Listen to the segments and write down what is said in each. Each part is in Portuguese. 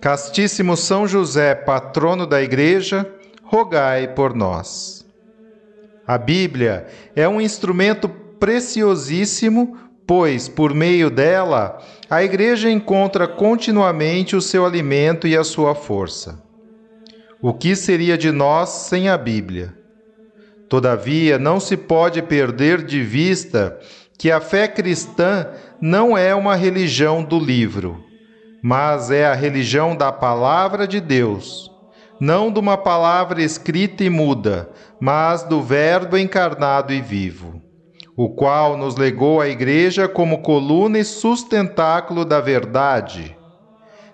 Castíssimo São José, patrono da Igreja, rogai por nós. A Bíblia é um instrumento preciosíssimo, pois, por meio dela, a Igreja encontra continuamente o seu alimento e a sua força. O que seria de nós sem a Bíblia? Todavia, não se pode perder de vista que a fé cristã não é uma religião do livro mas é a religião da palavra de Deus, não de uma palavra escrita e muda, mas do Verbo encarnado e vivo, o qual nos legou a Igreja como coluna e sustentáculo da verdade.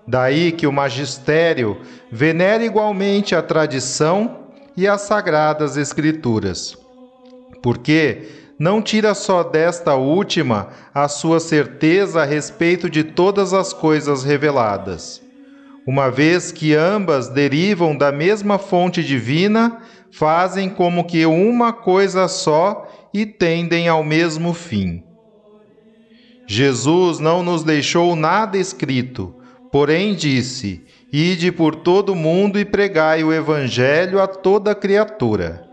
Daí que o magistério venera igualmente a tradição e as sagradas Escrituras. Porque não tira só desta última a sua certeza a respeito de todas as coisas reveladas. Uma vez que ambas derivam da mesma fonte divina, fazem como que uma coisa só e tendem ao mesmo fim. Jesus não nos deixou nada escrito, porém disse: Ide por todo o mundo e pregai o Evangelho a toda criatura.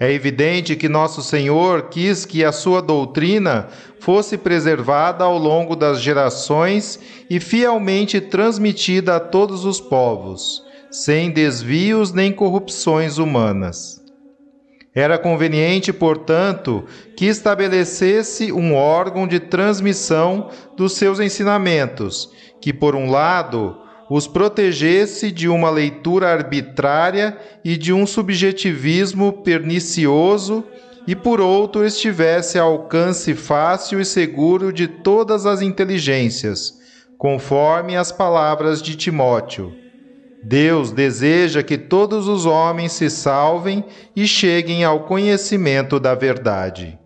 É evidente que Nosso Senhor quis que a sua doutrina fosse preservada ao longo das gerações e fielmente transmitida a todos os povos, sem desvios nem corrupções humanas. Era conveniente, portanto, que estabelecesse um órgão de transmissão dos seus ensinamentos, que, por um lado, os protegesse de uma leitura arbitrária e de um subjetivismo pernicioso, e por outro estivesse ao alcance fácil e seguro de todas as inteligências, conforme as palavras de Timóteo. Deus deseja que todos os homens se salvem e cheguem ao conhecimento da verdade.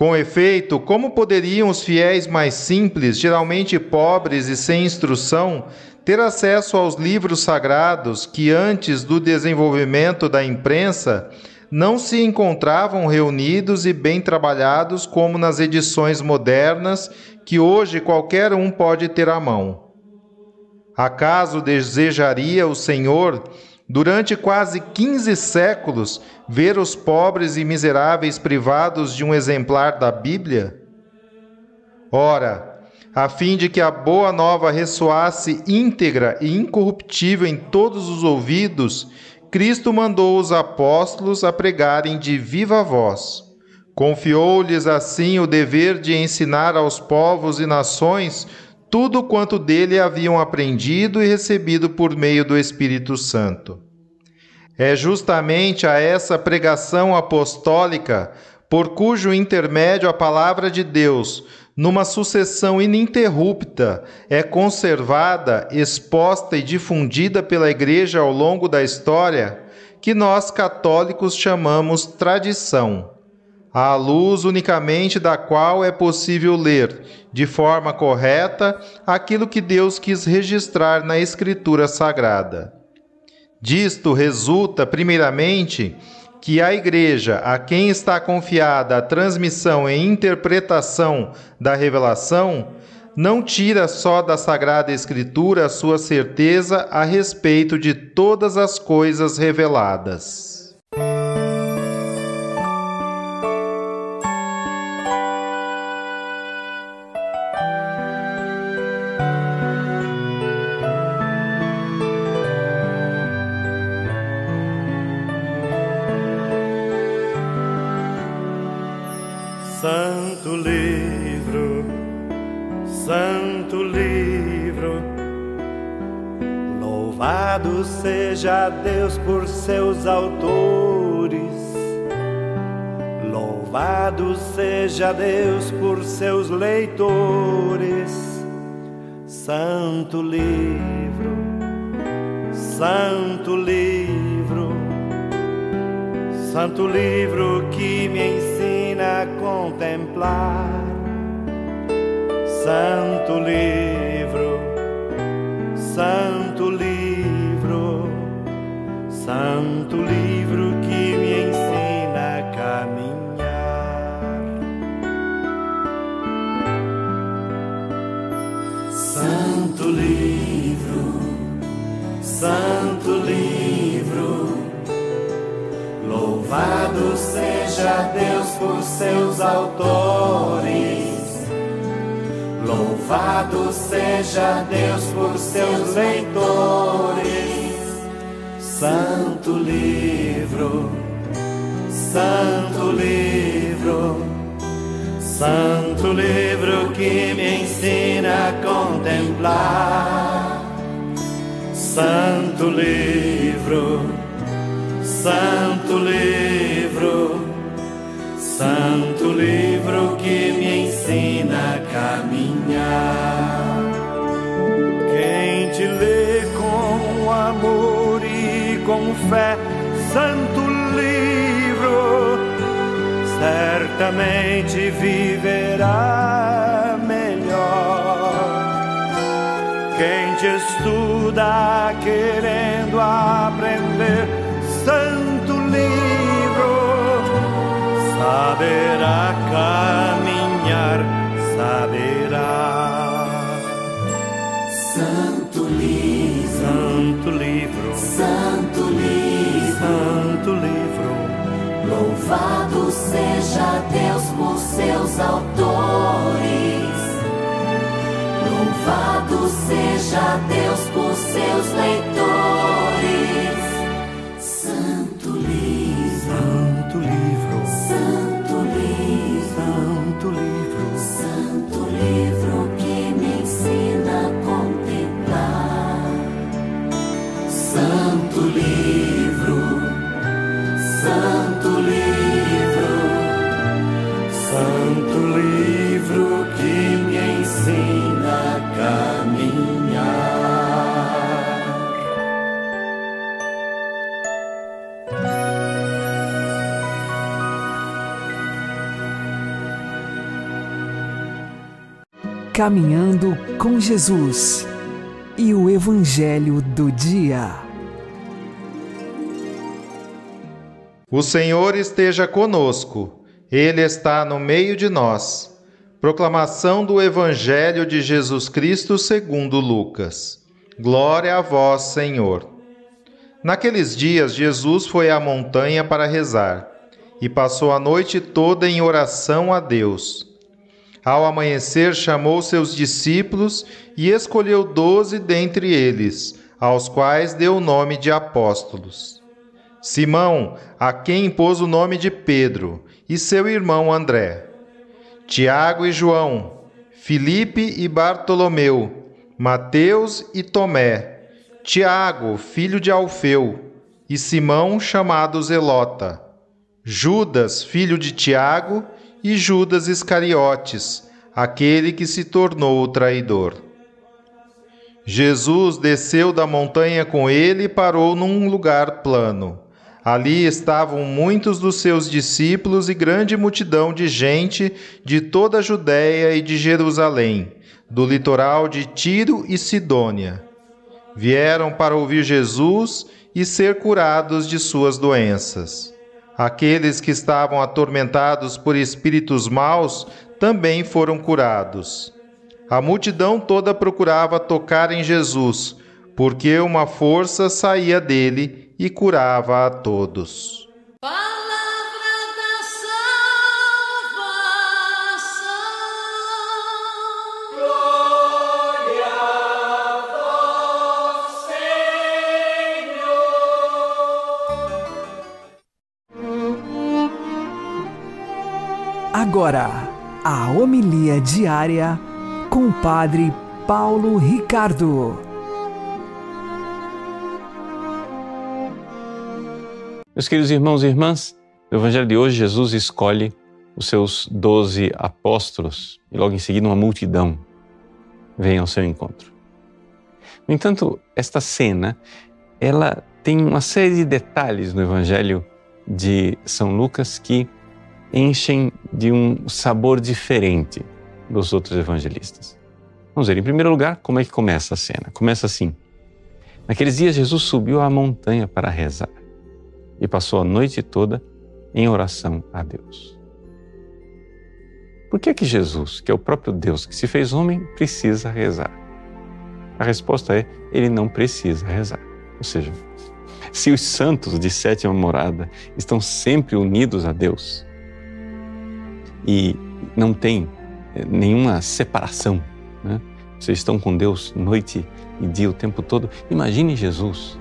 Com efeito, como poderiam os fiéis mais simples, geralmente pobres e sem instrução, ter acesso aos livros sagrados que antes do desenvolvimento da imprensa não se encontravam reunidos e bem trabalhados como nas edições modernas que hoje qualquer um pode ter à mão. Acaso desejaria o Senhor, durante quase 15 séculos, ver os pobres e miseráveis privados de um exemplar da Bíblia? Ora, a fim de que a boa nova ressoasse íntegra e incorruptível em todos os ouvidos, Cristo mandou os apóstolos a pregarem de viva voz. Confiou-lhes assim o dever de ensinar aos povos e nações tudo quanto dele haviam aprendido e recebido por meio do Espírito Santo. É justamente a essa pregação apostólica, por cujo intermédio a palavra de Deus numa sucessão ininterrupta, é conservada, exposta e difundida pela Igreja ao longo da história, que nós católicos chamamos tradição, à luz unicamente da qual é possível ler, de forma correta, aquilo que Deus quis registrar na Escritura Sagrada. Disto resulta, primeiramente, que a Igreja, a quem está confiada a transmissão e interpretação da revelação, não tira só da Sagrada Escritura a sua certeza a respeito de todas as coisas reveladas. Santo Livro. Louvado seja Deus por seus autores. Louvado seja Deus por seus leitores. Santo Livro, Santo Livro, Santo Livro que me ensina a contemplar Santo livro, Santo livro, Santo livro que me ensina a caminhar. Santo livro, Santo livro, louvado seja Deus por seus autores. Louvado seja Deus por seus leitores. Santo livro, Santo livro, Santo livro que me ensina a contemplar. Santo livro, Santo livro, fé, Santo livro, certamente viverá melhor. Quem te estuda querendo aprender, Santo livro, saberá caminhar, saberá. Santo livro, Santo livro, Santo livro, Santo livro, louvado seja Deus por seus autores. Louvado seja Deus por seus leitores. Caminhando com Jesus e o Evangelho do Dia. O Senhor esteja conosco, Ele está no meio de nós. Proclamação do Evangelho de Jesus Cristo segundo Lucas. Glória a vós, Senhor. Naqueles dias, Jesus foi à montanha para rezar e passou a noite toda em oração a Deus. Ao amanhecer, chamou seus discípulos e escolheu doze dentre eles, aos quais deu o nome de apóstolos. Simão, a quem impôs o nome de Pedro, e seu irmão André. Tiago e João, Filipe e Bartolomeu, Mateus e Tomé, Tiago, filho de Alfeu, e Simão, chamado Zelota, Judas, filho de Tiago, e Judas Iscariotes, aquele que se tornou o traidor. Jesus desceu da montanha com ele e parou num lugar plano. Ali estavam muitos dos seus discípulos e grande multidão de gente de toda a Judéia e de Jerusalém, do litoral de Tiro e Sidônia. Vieram para ouvir Jesus e ser curados de suas doenças. Aqueles que estavam atormentados por espíritos maus também foram curados. A multidão toda procurava tocar em Jesus, porque uma força saía dele e curava a todos. Agora, a homilia diária com o Padre Paulo Ricardo. Meus queridos irmãos e irmãs, no Evangelho de hoje, Jesus escolhe os seus doze apóstolos e logo em seguida uma multidão vem ao seu encontro. No entanto, esta cena, ela tem uma série de detalhes no Evangelho de São Lucas que enchem de um sabor diferente dos outros evangelistas. Vamos ver, em primeiro lugar, como é que começa a cena. Começa assim. Naqueles dias, Jesus subiu à montanha para rezar e passou a noite toda em oração a Deus. Por que é que Jesus, que é o próprio Deus que se fez homem, precisa rezar? A resposta é: ele não precisa rezar. Ou seja, se os santos de sétima morada estão sempre unidos a Deus e não tem eh, nenhuma separação, né? vocês estão com Deus noite e dia o tempo todo, imagine Jesus,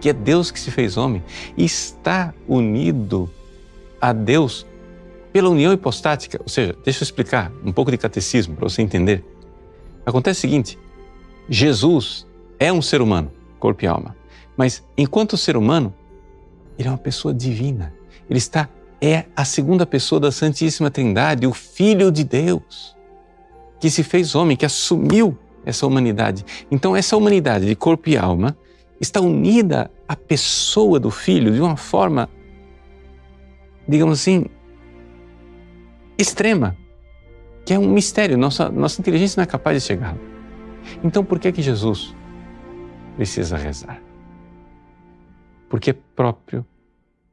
que é Deus que se fez homem e está unido a Deus pela união hipostática. Ou seja, deixa eu explicar um pouco de catecismo para você entender. Acontece o seguinte: Jesus é um ser humano, corpo e alma. Mas enquanto ser humano, ele é uma pessoa divina. Ele está é a segunda pessoa da Santíssima Trindade, o Filho de Deus, que se fez homem, que assumiu essa humanidade. Então essa humanidade de corpo e alma está unida à pessoa do Filho de uma forma, digamos assim, extrema, que é um mistério. Nossa, nossa inteligência não é capaz de chegar. Então por que que Jesus precisa rezar? porque é próprio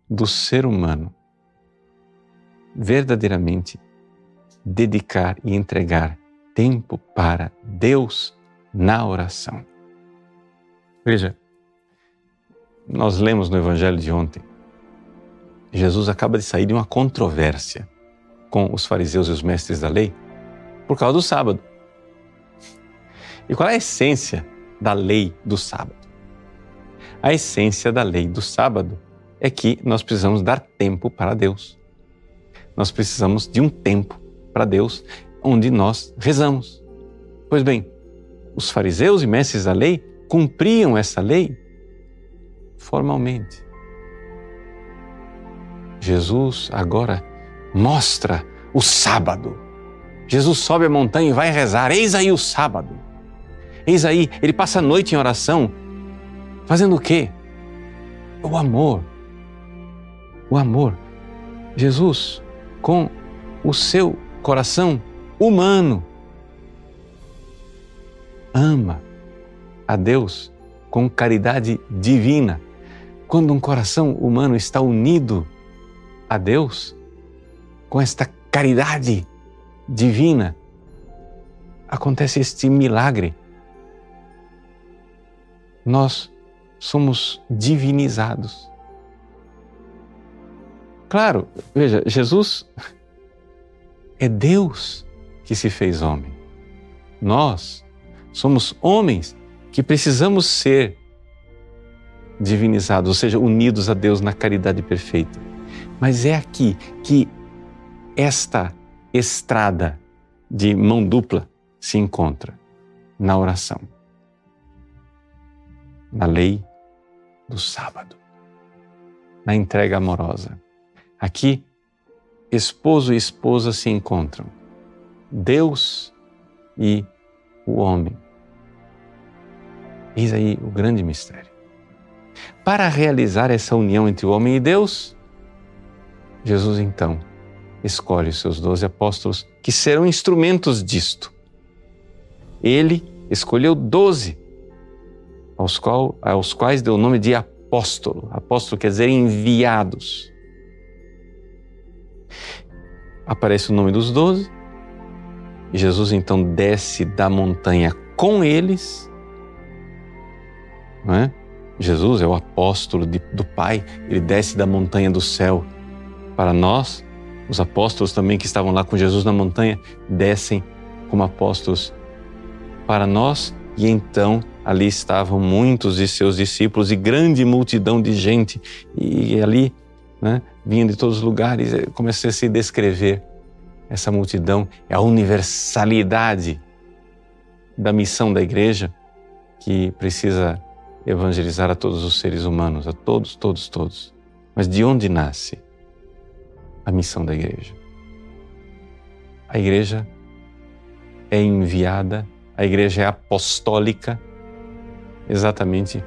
do ser humano verdadeiramente dedicar e entregar tempo para Deus na oração. Veja, nós lemos no Evangelho de ontem, Jesus acaba de sair de uma controvérsia com os fariseus e os mestres da lei por causa do sábado. E qual é a essência da lei do sábado? A essência da lei do sábado é que nós precisamos dar tempo para Deus. Nós precisamos de um tempo para Deus onde nós rezamos. Pois bem, os fariseus e mestres da lei cumpriam essa lei formalmente. Jesus agora mostra o sábado. Jesus sobe a montanha e vai rezar. Eis aí o sábado. Eis aí, ele passa a noite em oração Fazendo o quê? O amor. O amor. Jesus, com o seu coração humano, ama a Deus com caridade divina. Quando um coração humano está unido a Deus, com esta caridade divina, acontece este milagre. Nós somos divinizados. Claro, veja, Jesus é Deus que se fez homem. Nós somos homens que precisamos ser divinizados, ou seja, unidos a Deus na caridade perfeita. Mas é aqui que esta estrada de mão dupla se encontra na oração na lei do sábado, na entrega amorosa. Aqui, esposo e esposa se encontram, Deus e o homem. Eis aí o grande mistério. Para realizar essa união entre o homem e Deus, Jesus então escolhe os seus doze apóstolos que serão instrumentos disto. Ele escolheu doze aos, qual, aos quais deu o nome de apóstolo. Apóstolo quer dizer enviados. Aparece o nome dos doze, Jesus então desce da montanha com eles. Não é? Jesus é o apóstolo de, do Pai, ele desce da montanha do céu. Para nós, os apóstolos também que estavam lá com Jesus na montanha, descem como apóstolos para nós e então ali estavam muitos de seus discípulos e grande multidão de gente. E ali, né, vinha de todos os lugares, comecei a se descrever essa multidão, é a universalidade da missão da igreja que precisa evangelizar a todos os seres humanos, a todos, todos, todos. Mas de onde nasce a missão da igreja? A igreja é enviada, a igreja é apostólica, exatamente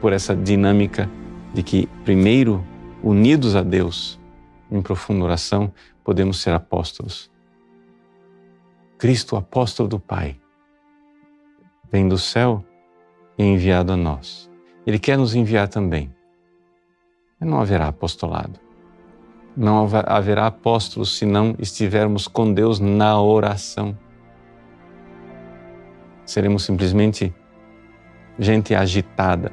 por essa dinâmica de que, primeiro, unidos a Deus, em profunda oração, podemos ser apóstolos. Cristo, apóstolo do Pai, vem do céu e é enviado a nós. Ele quer nos enviar também. Mas não haverá apostolado. Não haverá apóstolos se não estivermos com Deus na oração. Seremos simplesmente gente agitada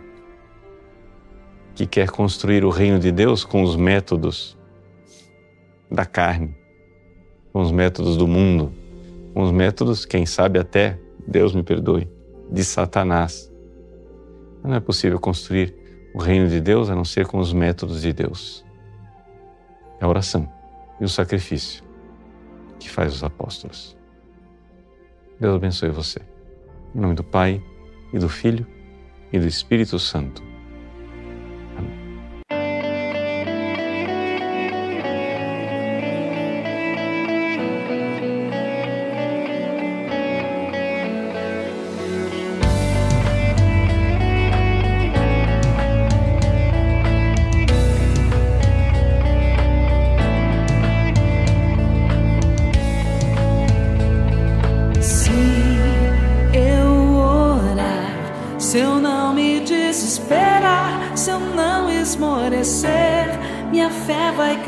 que quer construir o reino de Deus com os métodos da carne, com os métodos do mundo, com os métodos, quem sabe até, Deus me perdoe, de Satanás. Não é possível construir o reino de Deus a não ser com os métodos de Deus. É a oração e o sacrifício que faz os apóstolos. Deus abençoe você. Em nome do Pai e do Filho e do Espírito Santo.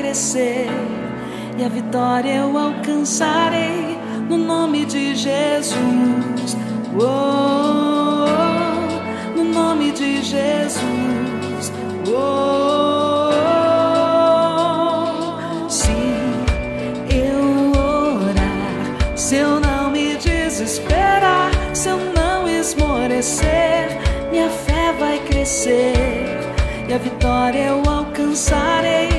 Crescer e a vitória eu alcançarei no nome de Jesus. Oh, no nome de Jesus. Oh, se eu orar, se eu não me desesperar, se eu não esmorecer, minha fé vai crescer e a vitória eu alcançarei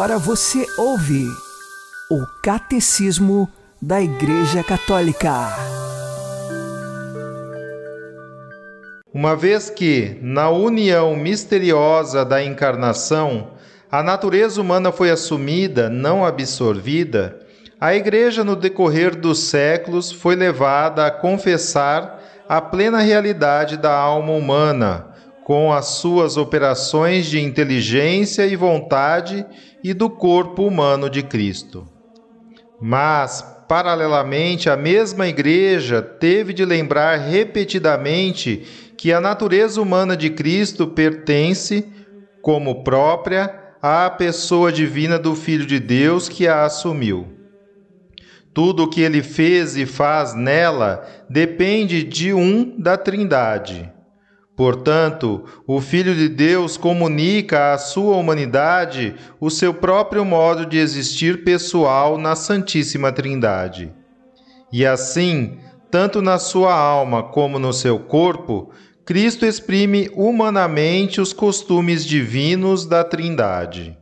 Agora você ouve o Catecismo da Igreja Católica. Uma vez que, na união misteriosa da encarnação, a natureza humana foi assumida, não absorvida, a Igreja, no decorrer dos séculos, foi levada a confessar a plena realidade da alma humana com as suas operações de inteligência e vontade e do corpo humano de Cristo. Mas, paralelamente, a mesma Igreja teve de lembrar repetidamente que a natureza humana de Cristo pertence, como própria, à pessoa divina do Filho de Deus que a assumiu. Tudo o que ele fez e faz nela depende de um da Trindade Portanto, o Filho de Deus comunica à sua humanidade o seu próprio modo de existir pessoal na Santíssima Trindade. E assim, tanto na sua alma como no seu corpo, Cristo exprime humanamente os costumes divinos da Trindade.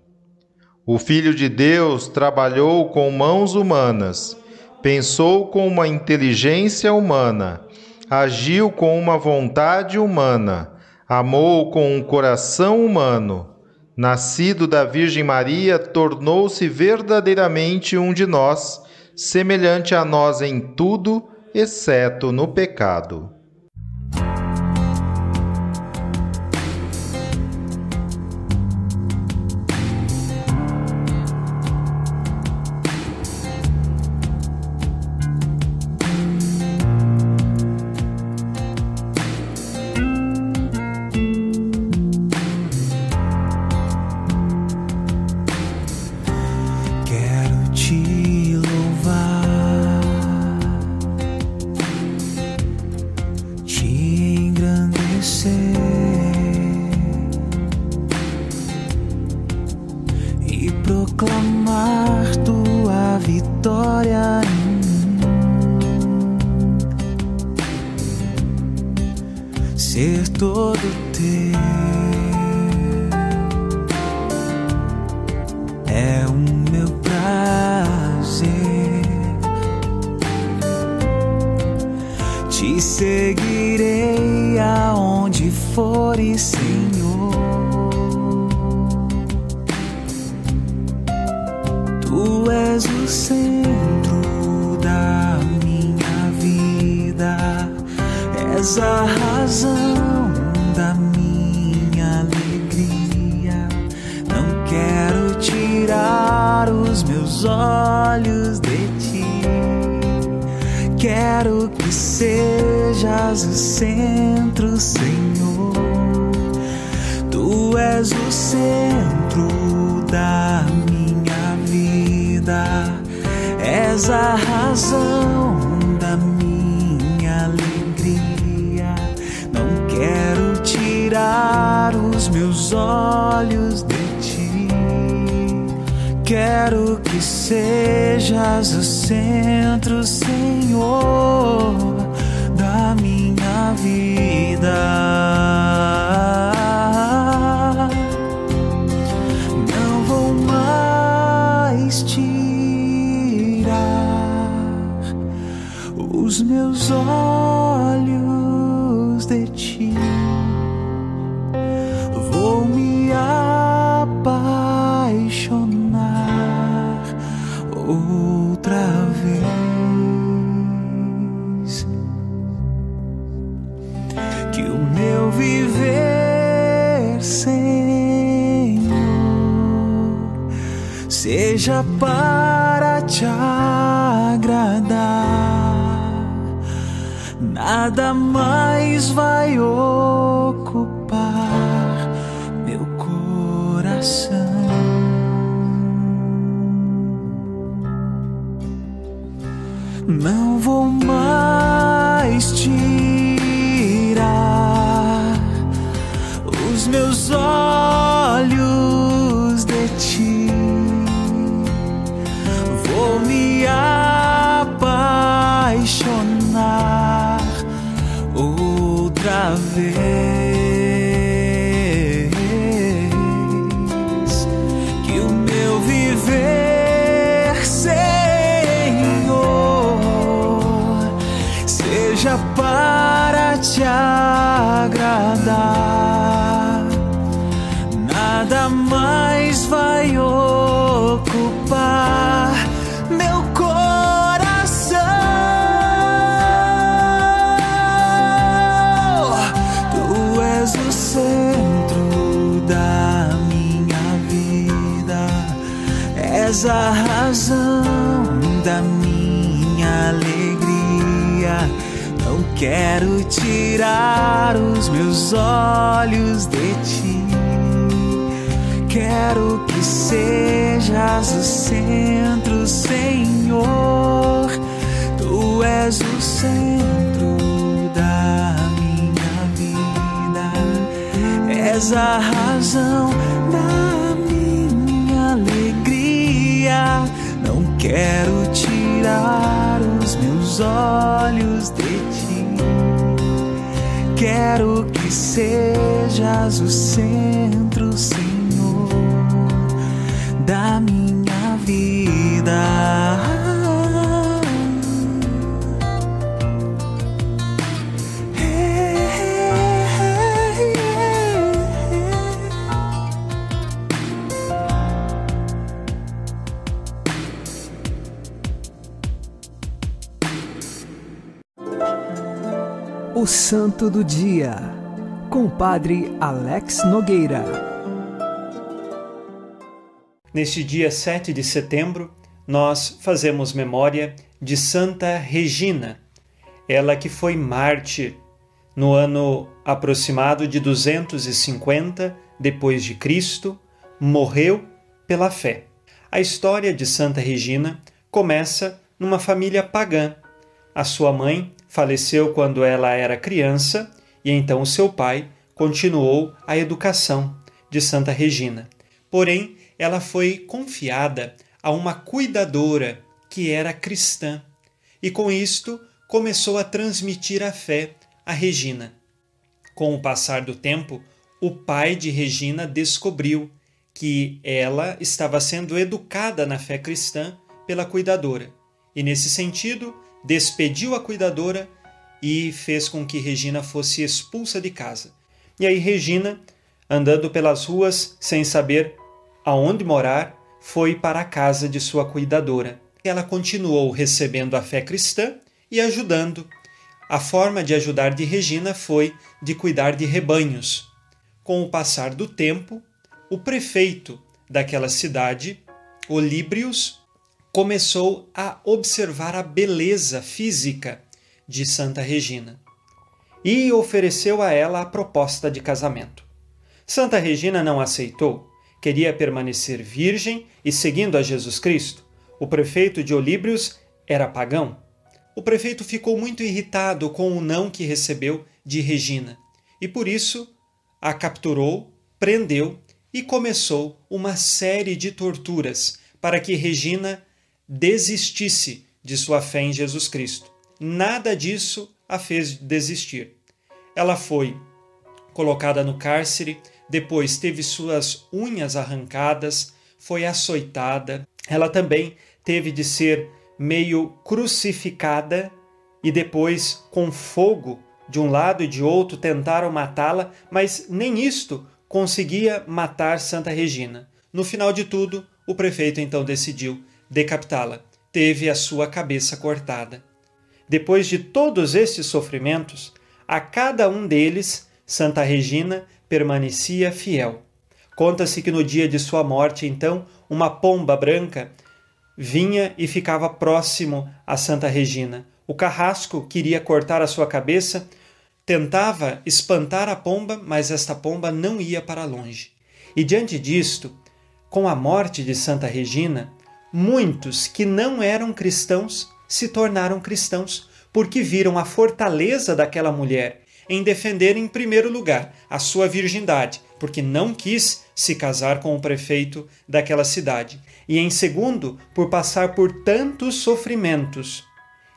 O Filho de Deus trabalhou com mãos humanas, pensou com uma inteligência humana agiu com uma vontade humana, amou com um coração humano. Nascido da Virgem Maria, tornou-se verdadeiramente um de nós, semelhante a nós em tudo, exceto no pecado. Sejas o centro, Senhor. Tu és o centro da minha vida, és a razão da minha alegria. Não quero tirar os meus olhos de ti. Quero que sejas o centro, Senhor vida. Não vou mais tirar os meus olhos seja para te agradar. Nada mais vai ocupar meu coração. Não vou mais tirar és a razão da minha alegria. Não quero tirar os meus olhos de ti. Quero que sejas o centro, Senhor. Tu és o centro da minha vida. És a razão da Não quero tirar os meus olhos de ti. Quero que sejas o centro, Senhor, da minha vida. Santo do Dia, com o Padre Alex Nogueira. Neste dia 7 de setembro, nós fazemos memória de Santa Regina, ela que foi mártir no ano aproximado de 250 depois de Cristo, morreu pela fé. A história de Santa Regina começa numa família pagã. A sua mãe faleceu quando ela era criança e então o seu pai continuou a educação de Santa Regina. Porém, ela foi confiada a uma cuidadora que era cristã e com isto começou a transmitir a fé a Regina. Com o passar do tempo, o pai de Regina descobriu que ela estava sendo educada na fé cristã pela cuidadora e, nesse sentido, despediu a cuidadora e fez com que Regina fosse expulsa de casa. E aí, Regina, andando pelas ruas sem saber aonde morar, foi para a casa de sua cuidadora. Ela continuou recebendo a fé cristã e ajudando. A forma de ajudar de Regina foi de cuidar de rebanhos. Com o passar do tempo, o prefeito daquela cidade, Olíbrios, começou a observar a beleza física de Santa Regina e ofereceu a ela a proposta de casamento. Santa Regina não aceitou, queria permanecer virgem e seguindo a Jesus Cristo. O prefeito de Olíbrios era pagão. O prefeito ficou muito irritado com o não que recebeu de Regina e por isso a capturou, prendeu e começou uma série de torturas para que Regina desistisse de sua fé em Jesus Cristo. Nada disso a fez desistir. Ela foi colocada no cárcere, depois teve suas unhas arrancadas, foi açoitada. Ela também teve de ser meio crucificada e depois com fogo de um lado e de outro tentaram matá-la, mas nem isto conseguia matar Santa Regina. No final de tudo, o prefeito então decidiu decapitá-la. Teve a sua cabeça cortada. Depois de todos estes sofrimentos, a cada um deles, Santa Regina permanecia fiel. Conta-se que no dia de sua morte, então, uma pomba branca vinha e ficava próximo a Santa Regina. O carrasco queria cortar a sua cabeça, tentava espantar a pomba, mas esta pomba não ia para longe. E diante disto, com a morte de Santa Regina, muitos que não eram cristãos se tornaram cristãos porque viram a fortaleza daquela mulher em defender, em primeiro lugar, a sua virgindade, porque não quis se casar com o prefeito daquela cidade, e em segundo, por passar por tantos sofrimentos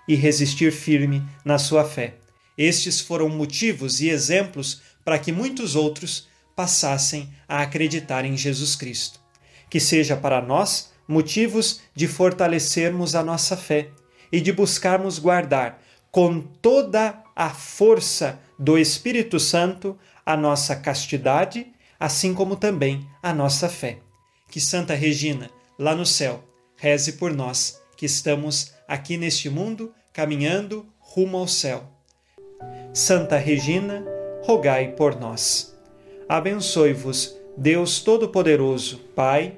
e resistir firme na sua fé. Estes foram motivos e exemplos para que muitos outros passassem a acreditar em Jesus Cristo. Que seja para nós motivos de fortalecermos a nossa fé e de buscarmos guardar com toda a força do Espírito Santo a nossa castidade, assim como também a nossa fé. que Santa Regina, lá no céu, reze por nós que estamos aqui neste mundo caminhando rumo ao céu. Santa Regina, rogai por nós. Abençoe-vos, Deus Todo-Poderoso, Pai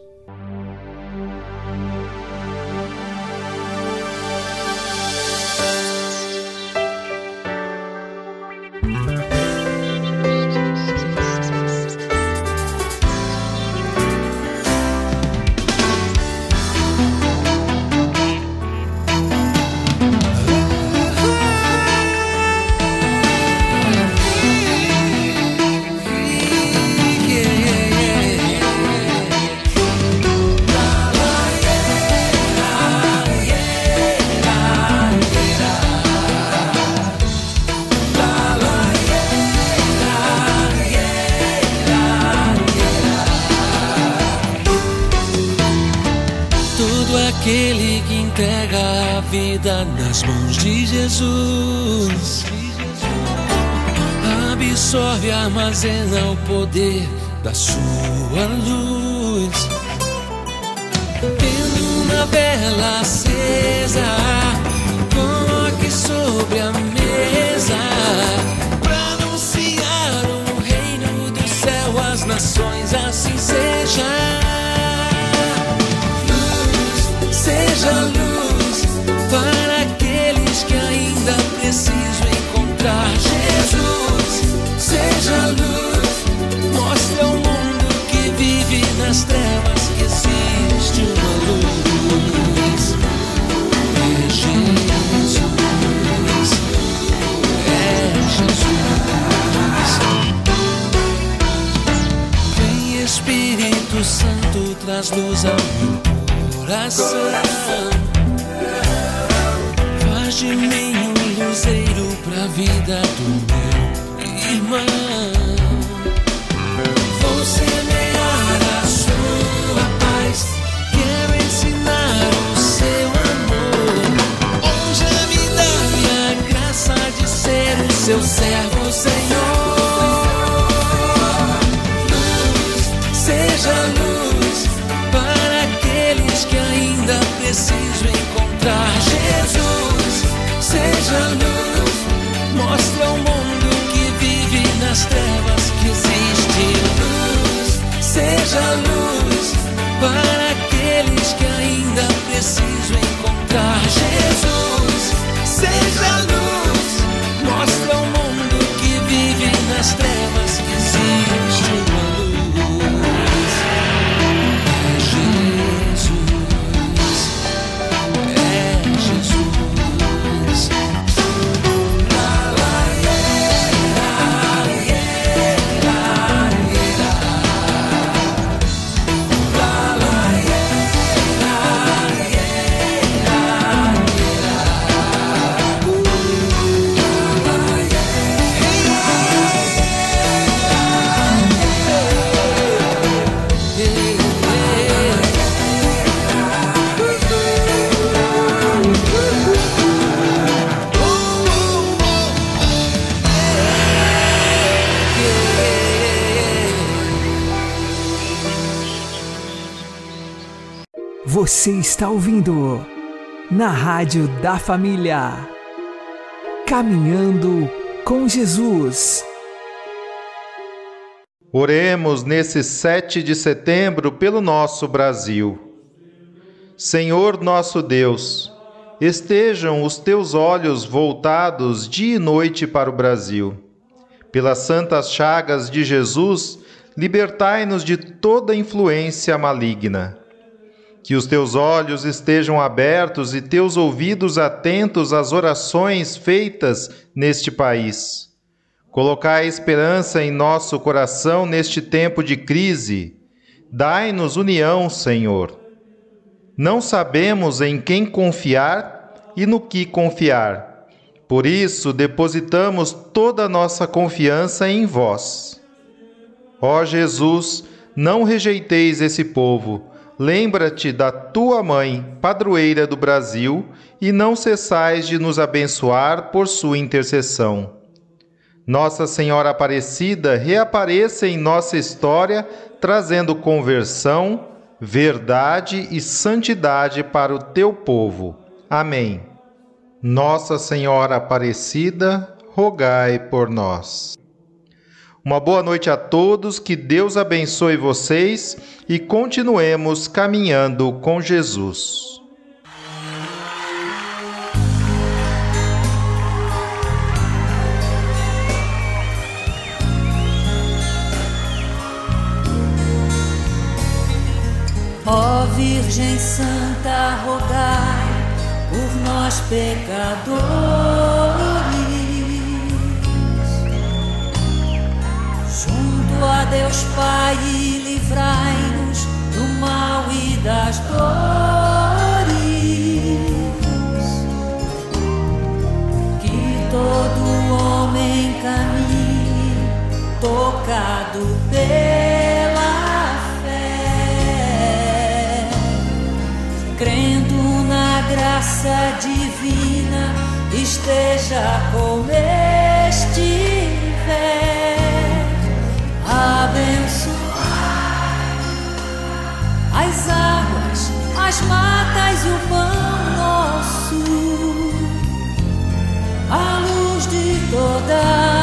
Absorve, armazena o poder da sua Você está ouvindo na Rádio da Família. Caminhando com Jesus. Oremos nesse 7 de setembro pelo nosso Brasil. Senhor nosso Deus, estejam os teus olhos voltados dia e noite para o Brasil. Pelas santas chagas de Jesus, libertai-nos de toda influência maligna. Que os teus olhos estejam abertos e teus ouvidos atentos às orações feitas neste país. Colocai esperança em nosso coração neste tempo de crise. Dai-nos união, Senhor. Não sabemos em quem confiar e no que confiar. Por isso, depositamos toda a nossa confiança em vós. Ó Jesus, não rejeiteis esse povo, lembra-te da tua mãe, padroeira do Brasil, e não cessais de nos abençoar por sua intercessão. Nossa Senhora Aparecida reapareça em nossa história, trazendo conversão, verdade e santidade para o teu povo. Amém. Nossa Senhora Aparecida, rogai por nós. Uma boa noite a todos, que Deus abençoe vocês e continuemos caminhando com Jesus. Ó Virgem Santa, rogai por nós pecadores. A Deus Pai livrai-nos do mal e das dores. Que todo homem caminhe tocado pela fé, crendo na graça divina, esteja com estiver abençoar as águas, as matas e o pão nosso, a luz de toda